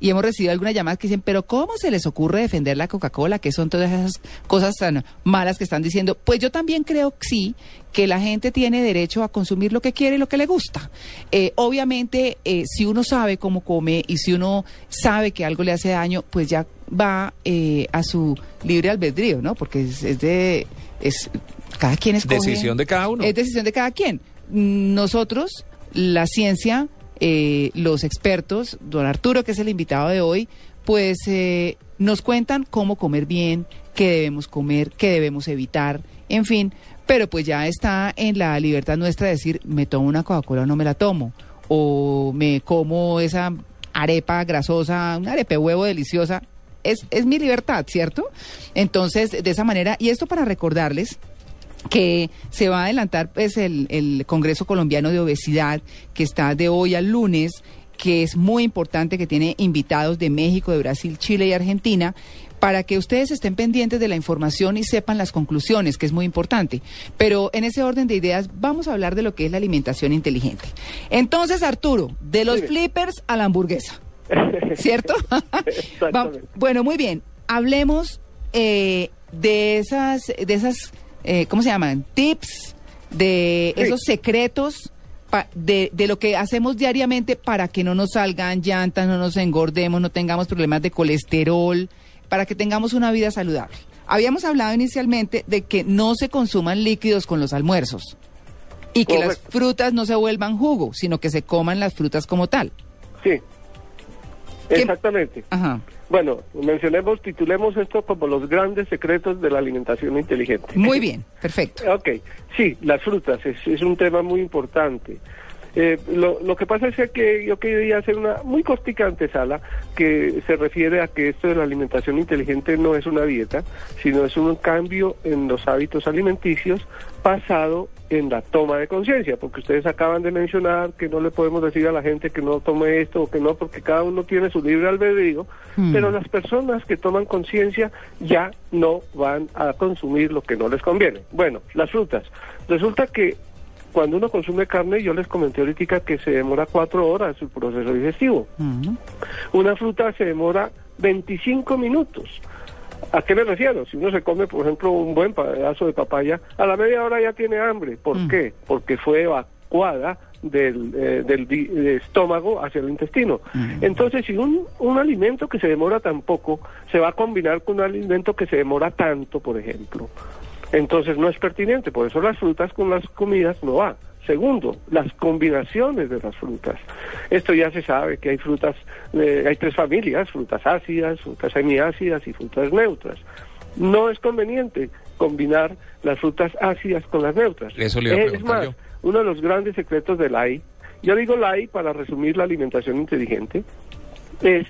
Y hemos recibido algunas llamadas que dicen, pero ¿cómo se les ocurre defender la Coca-Cola? ¿Qué son todas esas cosas tan malas que están diciendo? Pues yo también creo que sí, que la gente tiene derecho a consumir lo que quiere y lo que le gusta. Eh, obviamente, eh, si uno sabe cómo come y si uno sabe que algo le hace daño, pues ya va eh, a su libre albedrío, ¿no? Porque es, es de... Es, cada quien es Decisión de cada uno. Es decisión de cada quien. Nosotros, la ciencia eh, los expertos, don Arturo, que es el invitado de hoy, pues eh, nos cuentan cómo comer bien, qué debemos comer, qué debemos evitar, en fin, pero pues ya está en la libertad nuestra de decir, me tomo una Coca-Cola o no me la tomo, o me como esa arepa grasosa, una arepa huevo deliciosa, es, es mi libertad, ¿cierto? Entonces, de esa manera, y esto para recordarles que se va a adelantar pues el, el Congreso Colombiano de Obesidad que está de hoy al lunes que es muy importante, que tiene invitados de México, de Brasil, Chile y Argentina, para que ustedes estén pendientes de la información y sepan las conclusiones, que es muy importante. Pero en ese orden de ideas vamos a hablar de lo que es la alimentación inteligente. Entonces, Arturo, de los flippers a la hamburguesa, ¿cierto? bueno, muy bien. Hablemos eh, de esas, de esas eh, ¿cómo se llaman? Tips, de esos secretos de, de, lo que hacemos diariamente para que no nos salgan llantas, no nos engordemos, no tengamos problemas de colesterol, para que tengamos una vida saludable. Habíamos hablado inicialmente de que no se consuman líquidos con los almuerzos y que las frutas no se vuelvan jugo, sino que se coman las frutas como tal. Sí, exactamente. Ajá. Bueno, mencionemos, titulemos esto como los grandes secretos de la alimentación inteligente. Muy bien, perfecto. ok, sí, las frutas es, es un tema muy importante. Eh, lo, lo, que pasa es que yo quería hacer una muy costica antesala que se refiere a que esto de la alimentación inteligente no es una dieta, sino es un cambio en los hábitos alimenticios basado en la toma de conciencia, porque ustedes acaban de mencionar que no le podemos decir a la gente que no tome esto o que no, porque cada uno tiene su libre albedrío, hmm. pero las personas que toman conciencia ya no van a consumir lo que no les conviene. Bueno, las frutas. Resulta que cuando uno consume carne, yo les comenté ahorita que se demora cuatro horas su proceso digestivo. Una fruta se demora 25 minutos. ¿A qué me refiero? Si uno se come, por ejemplo, un buen pedazo de papaya, a la media hora ya tiene hambre. ¿Por mm. qué? Porque fue evacuada del, eh, del, estómago hacia el intestino. Mm. Entonces, si un, un alimento que se demora tan poco se va a combinar con un alimento que se demora tanto, por ejemplo, entonces no es pertinente, por eso las frutas con las comidas no va. Segundo, las combinaciones de las frutas. Esto ya se sabe que hay frutas, eh, hay tres familias, frutas ácidas, frutas semiácidas y frutas neutras. No es conveniente combinar las frutas ácidas con las neutras. Eso le es más, uno de los grandes secretos del AI, yo digo la AI para resumir la alimentación inteligente, es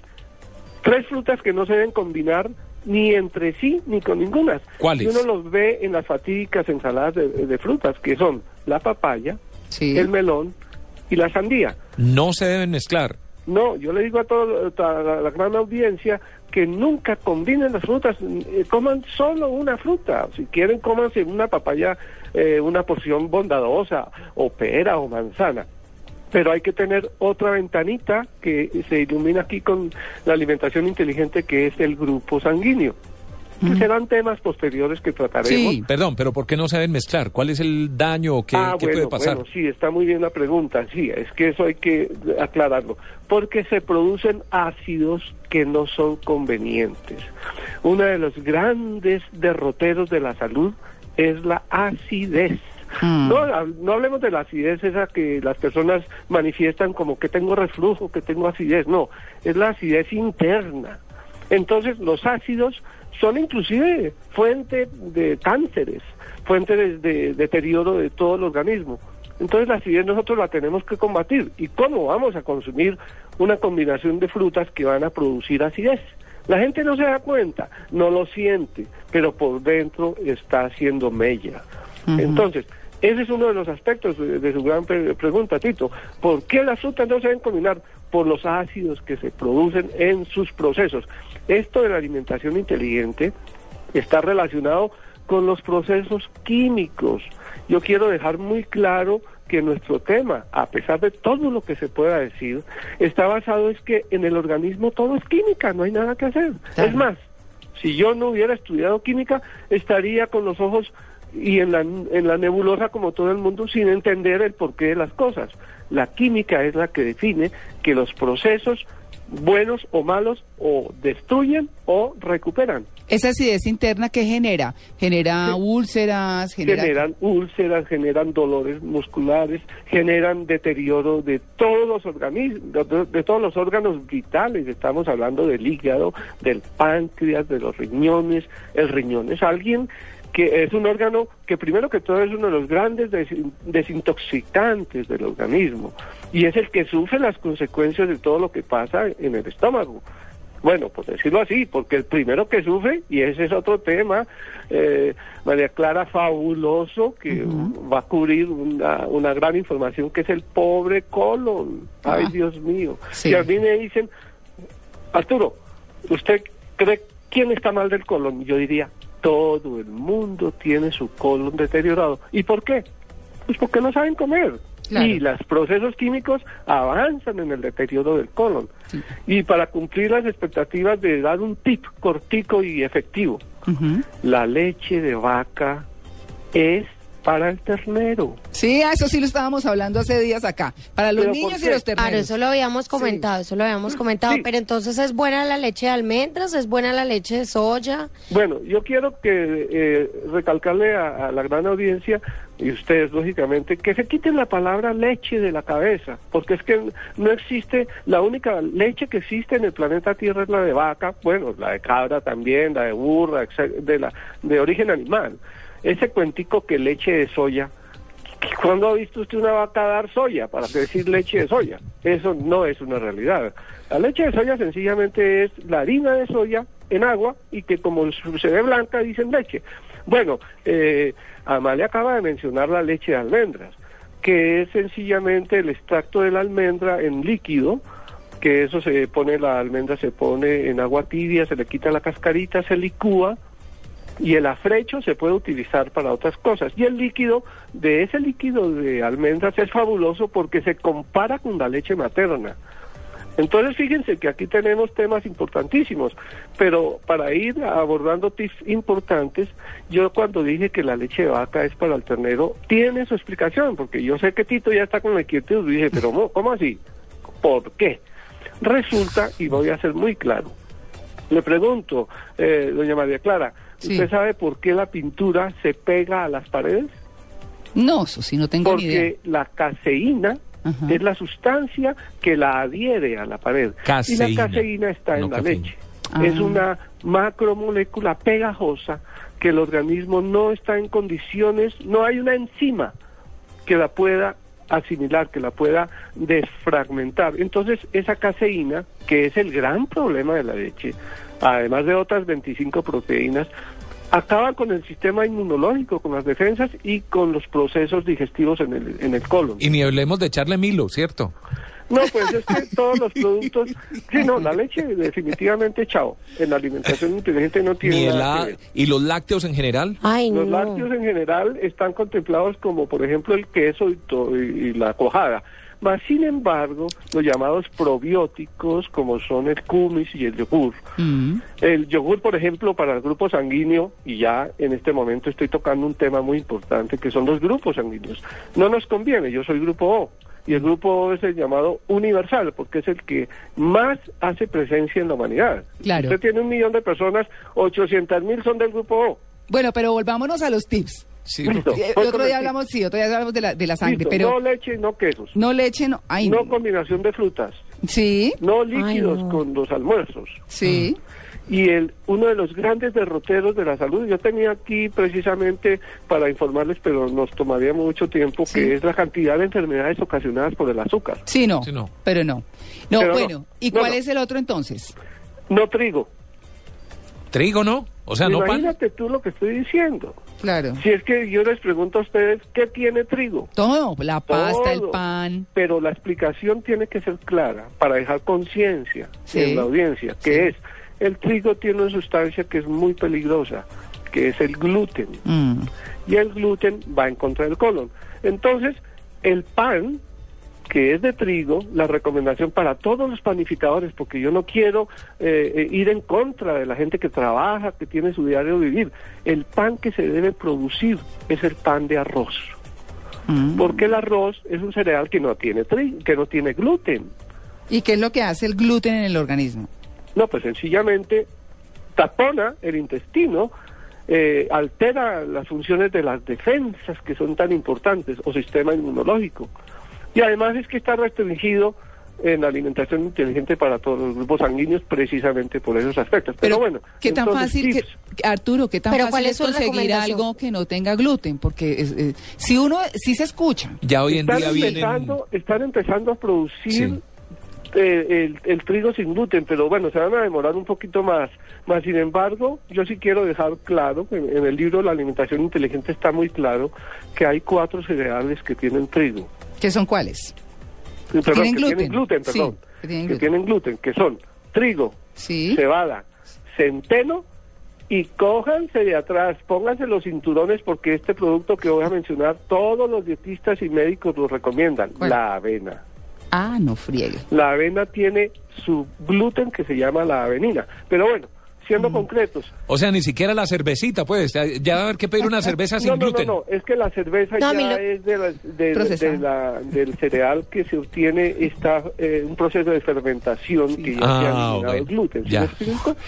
tres frutas que no se deben combinar ni entre sí ni con ninguna. ¿Cuáles? uno los ve en las fatídicas ensaladas de, frutas, que son la papaya, el melón y la sandía. No se deben mezclar. No, yo le digo a toda la, gran audiencia que nunca combinen las frutas, eh, coman solo una fruta. Si quieren, cómanse una papaya, eh, una porción bondadosa, o pera o manzana pero hay que tener otra ventanita que se ilumina aquí con la alimentación inteligente que es el grupo sanguíneo. Serán temas posteriores que trataremos. Sí, perdón, pero ¿por qué no se deben mezclar? ¿Cuál es el daño o qué, ah, puede pasar? Bueno, sí, está muy bien la pregunta. Sí, es que eso hay que aclararlo. Porque se producen ácidos que no son convenientes. Uno de los grandes derroteros de la salud es la acidez. Mm. No, no hablemos de la acidez esa que las personas manifiestan como que tengo reflujo, que tengo acidez, no, es la acidez interna. Entonces los ácidos son inclusive fuente de cánceres, fuente de, deterioro de todo el organismo. Entonces la acidez nosotros la tenemos que combatir. ¿Y cómo vamos a consumir una combinación de frutas que van a producir acidez? La gente no se da cuenta, no lo siente, pero por dentro está haciendo mella. Entonces, ese es uno de los aspectos de, su gran pregunta, Tito. ¿Por qué las frutas no se deben combinar? Por los ácidos que se producen en sus procesos. Esto de la alimentación inteligente está relacionado con los procesos químicos. Yo quiero dejar muy claro que nuestro tema, a pesar de todo lo que se pueda decir, está basado es que en el organismo todo es química, no hay nada que hacer. Es más, si yo no hubiera estudiado química, estaría con los ojos y en la, en la nebulosa como todo el mundo sin entender el porqué de las cosas. La química es la que define que los procesos buenos o malos o destruyen o recuperan. Esa acidez interna que genera, genera úlceras, generan úlceras, generan dolores musculares, generan deterioro de todos los organismos, de, todos los órganos vitales. Estamos hablando del hígado, del páncreas, de los riñones. El riñón es alguien que es un órgano que primero que todo es uno de los grandes desintoxicantes del organismo y es el que sufre las consecuencias de todo lo que pasa en el estómago. Bueno, por decirlo así, porque el primero que sufre, y ese es otro tema, eh, María Clara, fabuloso, que va a cubrir una, una, gran información, que es el pobre colon. Ay, ah. Dios mío. Y a mí me dicen, Arturo, ¿usted cree quién está mal del colon? Yo diría, todo el mundo tiene su colon deteriorado. ¿Y por qué? Pues porque no saben comer. Y los procesos químicos avanzan en el deterioro del colon. Y para cumplir las expectativas de dar un tip cortico y efectivo, la leche de vaca es para el ternero. Sí, eso sí lo estábamos hablando hace días acá. Para los niños y los terneros. Claro, eso lo habíamos comentado, eso lo habíamos comentado. Pero entonces, ¿es buena la leche de almendras? ¿Es buena la leche de soya? Bueno, yo quiero que eh, recalcarle a, la gran audiencia y ustedes, lógicamente, que se quiten la palabra leche de la cabeza, porque es que no existe, la única leche que existe en el planeta Tierra es la de vaca, bueno, la de cabra también, la de burra, de, la, de origen animal ese cuentico que leche de soya, ¿cuándo ha visto usted una vaca dar soya para decir leche de soya? Eso no es una realidad. La leche de soya sencillamente es la harina de soya en agua y que como se ve blanca dicen leche. Bueno, eh, Amalia acaba de mencionar la leche de almendras, que es sencillamente el extracto de la almendra en líquido, que eso se pone, la almendra se pone en agua tibia, se le quita la cascarita, se licúa, y el afrecho se puede utilizar para otras cosas. Y el líquido, de ese líquido de almendras es fabuloso porque se compara con la leche materna. Entonces fíjense que aquí tenemos temas importantísimos, pero para ir abordando tips importantes, yo cuando dije que la leche de vaca es para el ternero, tiene su explicación, porque yo sé que Tito ya está con la inquietud, dije, pero ¿cómo así? ¿Por qué? Resulta, y voy a ser muy claro, le pregunto, eh, doña María Clara, ¿usted sabe por qué la pintura se pega a las paredes? No, eso sí, no tengo Porque ni idea. la caseína es la sustancia que la adhiere a la pared. Y la caseína está en la leche. Es ah. una macromolécula pegajosa que el organismo no está en condiciones, no hay una enzima que la pueda asimilar, que la pueda desfragmentar. Entonces, esa caseína, que es el gran problema de la leche, además de otras 25 proteínas, acaba con el sistema inmunológico, con las defensas y con los procesos digestivos en el, en el colon. Y ni hablemos de echarle milo, ¿cierto? No, pues es que todos los productos, sí, no, la leche definitivamente chao. En la alimentación inteligente no tiene nada ¿Y los lácteos en general? los lácteos en general están contemplados como, por ejemplo, el queso y, la cojada. Mas, sin embargo, los llamados probióticos, como son el kumis y el yogur. Mm. El yogur, por ejemplo, para el grupo sanguíneo, y ya en este momento estoy tocando un tema muy importante, que son los grupos sanguíneos. No nos conviene, yo soy grupo O y el grupo O es el llamado universal, porque es el que más hace presencia en la humanidad. Claro. Usted tiene un millón de personas, 800 mil son del grupo O. Bueno, pero volvámonos a los tips. Sí, eh, otro día hablamos, sí, otro día hablamos de la, de la sangre, pero... No leche, no quesos. No leche, no... no combinación de frutas. Sí, no líquidos no. con los almuerzos. sí. Y el, uno de los grandes derroteros de la salud, yo tenía aquí precisamente para informarles, pero nos tomaría mucho tiempo, Sí. que es la cantidad de enfermedades ocasionadas por el azúcar. Sí, no, Sí, no. pero no. No, Pero no. bueno, ¿y cuál no. es el otro entonces? No trigo. Trigo, ¿no? O sea, no pan. Imagínate tú lo que estoy diciendo. Claro. Si es que yo les pregunto a ustedes, ¿qué tiene trigo? Todo, la pasta, el pan. Pero la explicación tiene que ser clara para dejar conciencia Sí. en la audiencia, que Sí. es, el trigo tiene una sustancia que es muy peligrosa, que es el gluten. Mm. Y el gluten va en contra del colon. Entonces, el pan, que es de trigo, la recomendación para todos los panificadores, porque yo no quiero eh, eh, ir en contra de la gente que trabaja, que tiene su diario vivir, el pan que se debe producir es el pan de arroz. Mm. Porque el arroz es un cereal que no tiene tri que no tiene gluten. ¿Y qué es lo que hace el gluten en el organismo? No, pues sencillamente tapona el intestino, eh, altera las funciones de las defensas que son tan importantes o sistema inmunológico. Y además es que está restringido en la alimentación inteligente para todos los grupos sanguíneos precisamente por esos aspectos. Pero, bueno, ¿qué tan entonces, fácil, que. Arturo, qué tan Pero fácil ¿cuál es conseguir algo que no tenga gluten? Porque es- eh, si uno, si se escucha. Ya hoy en están día vienen... empezando, están empezando a producir Sí. eh, el, el trigo sin gluten, pero bueno, se van a demorar un poquito más. Más sin embargo, yo sí quiero dejar claro, en, en el libro La alimentación inteligente está muy claro que hay cuatro cereales que tienen trigo. ¿Qué son cuáles? Perdón, tienen que gluten. tienen gluten, Sí, perdón. que tienen que gluten. tienen gluten, que son trigo, Sí. cebada, centeno y cójanse de atrás, pónganse los cinturones porque este producto que voy a mencionar todos los dietistas y médicos lo recomiendan, ¿Cuál? la avena. Ah, no friegue. La avena tiene su gluten que se llama la avenina. Pero bueno, Mm. siendo concretos. O sea, ni siquiera la cervecita, pues. Ya ya va a haber que pedir una cerveza sin No, no, no, gluten. no, es que la cerveza No, ya lo- es de la- de- Procesada. de la- del cereal que se obtiene, está eh, un proceso de fermentación que ya Ah, se ha eliminado bueno, el gluten. ¿sí ya.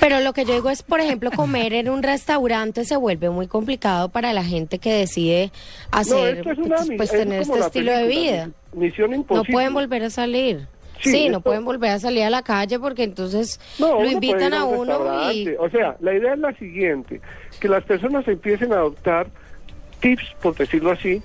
Pero lo que yo digo es, por ejemplo, comer en un restaurante se vuelve muy complicado para la gente que decide No, hacer, esto es una pues, pues, es tener este estilo de vida. Misión No imposible. pueden volver a salir. Sí, Sí, no pueden volver a salir a la calle porque entonces No, lo invitan a un uno y... O sea, la idea es la siguiente, que las personas empiecen a adoptar tips, por decirlo así,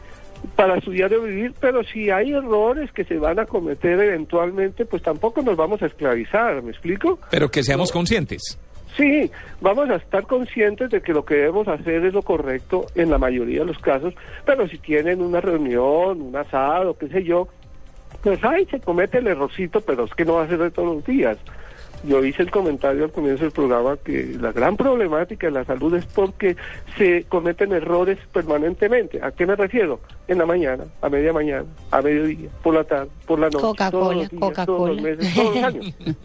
para su diario vivir, pero si hay errores que se van a cometer eventualmente, pues tampoco nos vamos a esclavizar, ¿me explico? Pero que seamos conscientes. Sí, vamos a estar conscientes de que lo que debemos hacer es lo correcto en la mayoría de los casos, pero si tienen una reunión, un asado, qué sé yo, pues ahí se comete el errorcito, pero es que no va a ser de todos los días. Yo hice el comentario al comienzo del programa que la gran problemática de la salud es porque se cometen errores permanentemente. ¿A qué me refiero? En la mañana, a media mañana, a mediodía, por la tarde, por la noche, Coca-Cola, todos los días, todos Coca-Cola. los meses, todos los años.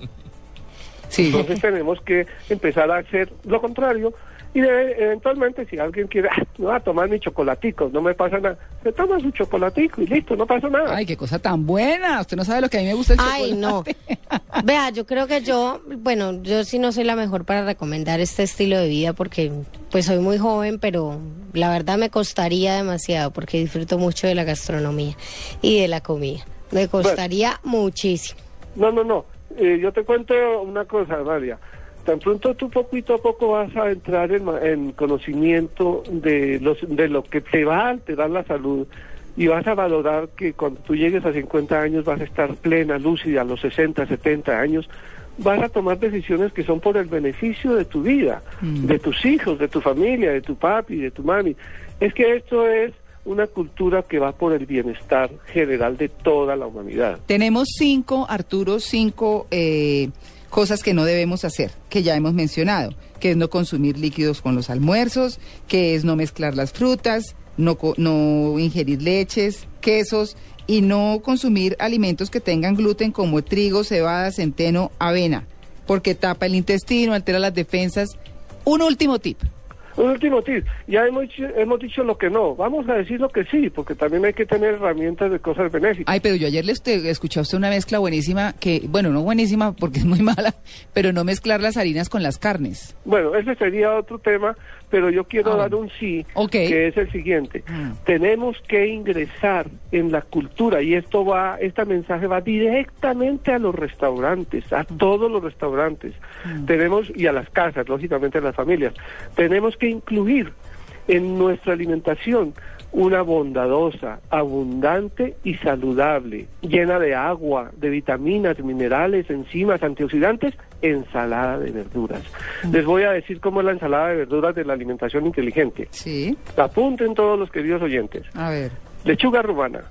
Sí. Entonces tenemos que empezar a hacer lo contrario y debe- eventualmente si alguien quiere, "Ah, no va a tomar mi chocolatico, no me pasa nada, se toma su chocolatico y listo, no pasa nada. Ay, qué cosa tan buena. Usted no sabe lo que a mí me gusta el Ay, no. Vea, yo creo que yo, bueno, yo sí no soy la mejor para recomendar este estilo de vida porque pues soy muy joven, pero la verdad me costaría demasiado porque disfruto mucho de la gastronomía y de la comida. Me costaría muchísimo. No, no, no. Eh, yo te cuento una cosa, María. Tan pronto tú poquito a poco vas a entrar en, conocimiento de, los, de lo que te va a alterar la salud y vas a valorar que cuando tú llegues a 50 años vas a estar plena, lúcida, a los 60, 70 años, vas a tomar decisiones que son por el beneficio de tu vida, de tus hijos, de tu familia, de tu papi, de tu mami. Es que esto es una cultura que va por el bienestar general de toda la humanidad. Tenemos cinco, Arturo, cinco eh, cosas que no debemos hacer, que ya hemos mencionado, que es no consumir líquidos con los almuerzos, que es no mezclar las frutas, no, no ingerir leches, quesos y no consumir alimentos que tengan gluten como trigo, cebada, centeno, avena, porque tapa el intestino, altera las defensas. Un último tip. Un último tip, ya hemos, dicho- hemos dicho lo que no, vamos a decir lo que sí, porque también hay que tener herramientas de cosas benéficas. Ay, pero yo ayer le este- escuché a usted una mezcla buenísima que, bueno, no buenísima porque es muy mala, pero no mezclar las harinas con las carnes. Bueno, ese sería otro tema, pero yo quiero Ah, dar un sí, que es el siguiente. Mm. Tenemos que ingresar en la cultura y esto va, este mensaje va directamente a los restaurantes, a todos los restaurantes. Tenemos y a las casas, lógicamente a las familias. Tenemos que incluir en nuestra alimentación una bondadosa, abundante y saludable, llena de agua, de vitaminas, minerales, enzimas, antioxidantes, ensalada de verduras. Les voy a decir cómo es la ensalada de verduras de la alimentación inteligente. Sí, Apunten todos los queridos oyentes. a ver, Lechuga rumana.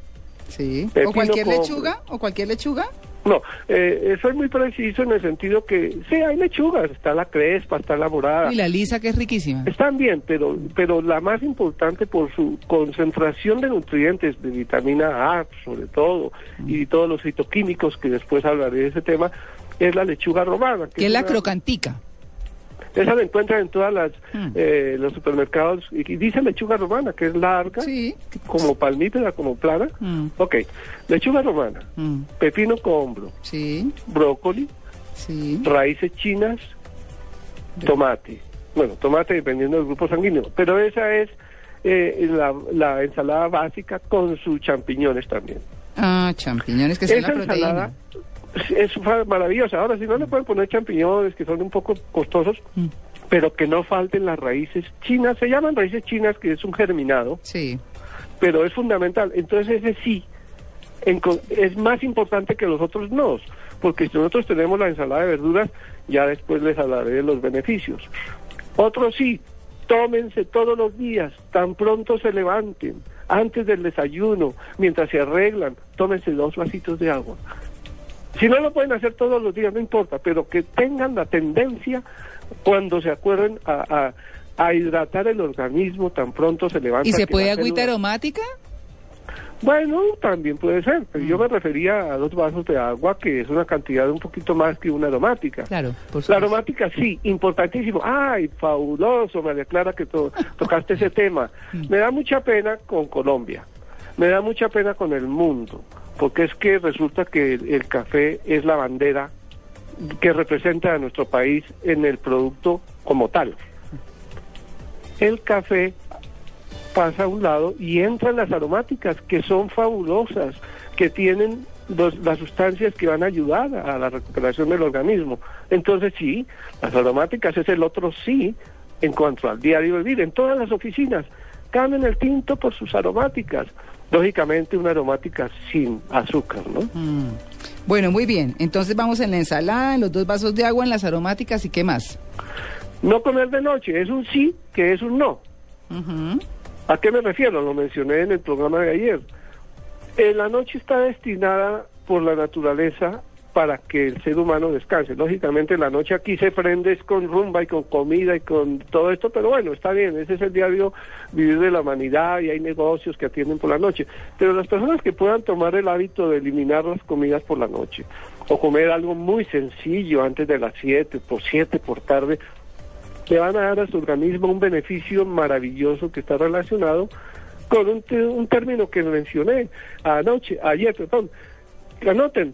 sí. Pepino ¿O cualquier con- lechuga? ¿O cualquier lechuga? No, eh, soy muy preciso en el sentido que sí hay lechugas, está la crespa, está la morada. Y la lisa que es riquísima. Están bien, pero, pero la más importante por su concentración de nutrientes, de vitamina A sobre todo, y todos los fitoquímicos, que después hablaré de ese tema, es la lechuga romana. Que es la una- crocantica. Esa la encuentran en todas las Mm. eh, los supermercados, y, y dice lechuga romana, que es larga, Sí. como palmípeda, como plana. Mm. Ok, lechuga romana, Mm, pepino combro, Sí, brócoli, sí. raíces chinas, tomate. Bueno, tomate dependiendo del grupo sanguíneo, pero esa es eh, la, la ensalada básica con sus champiñones también. Ah, champiñones, que son Esa la proteína. ensalada es maravillosa. Ahora, si no le pueden poner champiñones, que son un poco costosos, Mm. pero que no falten las raíces chinas, se llaman raíces chinas, que es un germinado, Sí. pero es fundamental. Entonces ese sí en es más importante que los otros no, porque si nosotros tenemos la ensalada de verduras, ya después les hablaré de los beneficios. Otro sí, tómense todos los días, tan pronto se levanten, antes del desayuno, mientras se arreglan, tómense dos vasitos de agua. Si no lo pueden hacer todos los días, no importa, pero que tengan la tendencia cuando se acuerden a, a- a hidratar el organismo tan pronto se levantan. ¿Y se puede la agüita aromática? bueno, también puede ser, pero Mm. yo me refería a dos vasos de agua, que es una cantidad un poquito más que una aromática. Claro, por La supuesto. aromática sí, importantísimo. Ay, fabuloso, María Clara, que to- tocaste ese tema. Mm. Me da mucha pena con Colombia, me da mucha pena con el mundo, porque es que resulta que el, café es la bandera que representa a nuestro país en el producto como tal. El café pasa a un lado y entran las aromáticas que son fabulosas, que tienen los- las sustancias que van a ayudar a la recuperación del organismo. Entonces sí, las aromáticas es el otro sí en cuanto al diario vivir. En todas las oficinas cambien el tinto por sus aromáticas. Lógicamente una aromática sin azúcar, ¿no? Mm. Bueno, muy bien. Entonces vamos en la ensalada, en los dos vasos de agua, en las aromáticas y qué más. No comer de noche es un sí que es un no. ¿A qué me refiero? Lo mencioné en el programa de ayer. Eh, la noche está destinada por la naturaleza para que el ser humano descanse. Lógicamente la noche aquí se prende con rumba y con comida y con todo esto, pero bueno, está bien, ese es el diario vivir de la humanidad y hay negocios que atienden por la noche. Pero las personas que puedan tomar el hábito de eliminar las comidas por la noche o comer algo muy sencillo antes de las 7, por 7 por tarde, le van a dar a su organismo un beneficio maravilloso que está relacionado con un, un término que mencioné anoche, ayer, perdón. Anoten,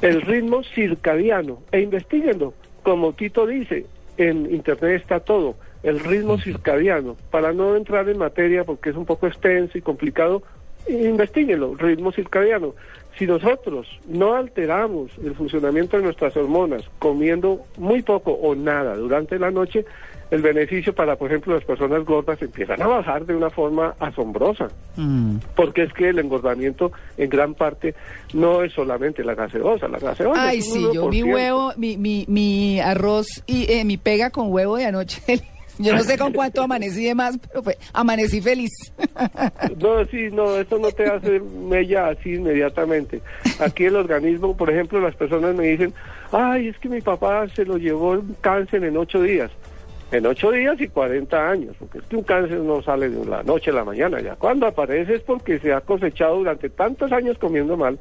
el ritmo circadiano e investiguenlo. Como Tito dice, en internet está todo, el ritmo circadiano. Para no entrar en materia porque es un poco extenso y complicado, investiguenlo, ritmo circadiano. Si nosotros no alteramos el funcionamiento de nuestras hormonas comiendo muy poco o nada durante la noche, el beneficio para, por ejemplo, las personas gordas empiezan a bajar de una forma asombrosa Mm. porque es que el engordamiento en gran parte no es solamente la gaseosa, la gaseosa Ay, es sí, yo mi 1%. huevo, mi, mi, mi arroz y eh, mi pega con huevo de anoche. Yo no sé con cuánto amanecí de más, pero fue, amanecí feliz. No, sí, no, eso no te hace mella así inmediatamente. Aquí el organismo, por ejemplo, las personas me dicen, ay, es que mi papá se lo llevó un cáncer en ocho días. En ocho días y 40 años, porque es que un cáncer no sale de la noche a la mañana. Ya cuando aparece es porque se ha cosechado durante tantos años comiendo mal.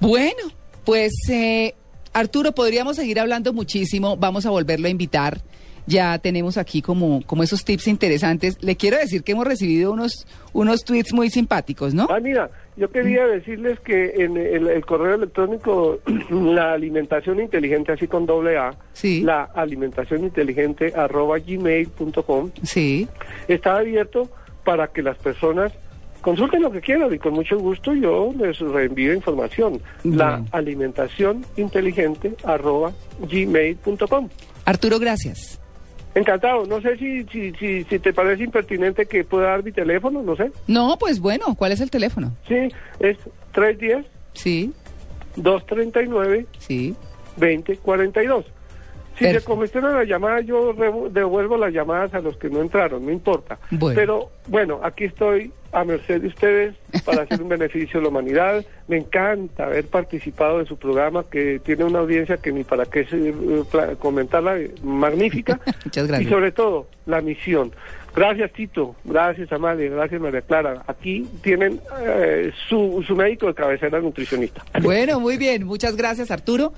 Bueno, pues eh, Arturo, podríamos seguir hablando muchísimo. Vamos a volverlo a invitar. Ya tenemos aquí como, como esos tips interesantes. Le quiero decir que hemos recibido unos, unos tweets muy simpáticos, ¿no? Ah, mira, yo quería decirles que en el, el correo electrónico, la alimentación inteligente, así con doble A, Sí. la alimentación inteligente arroba gmail.com, Sí. está abierto para que las personas consulten lo que quieran y con mucho gusto yo les reenvío información. La Bueno. alimentación inteligente arroba gmail.com. Arturo, gracias. Encantado. No sé si, si, si, si te parece impertinente que pueda dar mi teléfono, no sé. No, pues bueno, ¿cuál es el teléfono? Sí, es 310 Sí, 239 sí. 2042. Si se congestiona la llamada, yo devuelvo las llamadas a los que no entraron, no importa. Bueno. Pero bueno, aquí estoy a merced de ustedes para hacer un beneficio a la humanidad. Me encanta haber participado de su programa, que tiene una audiencia que ni para qué comentarla, eh, magnífica. Muchas gracias. Y sobre todo, la misión. Gracias, Tito. Gracias, Amalia. Gracias, María Clara. Aquí tienen eh, su, su médico de cabecera nutricionista. Bueno, muy bien. Muchas gracias, Arturo.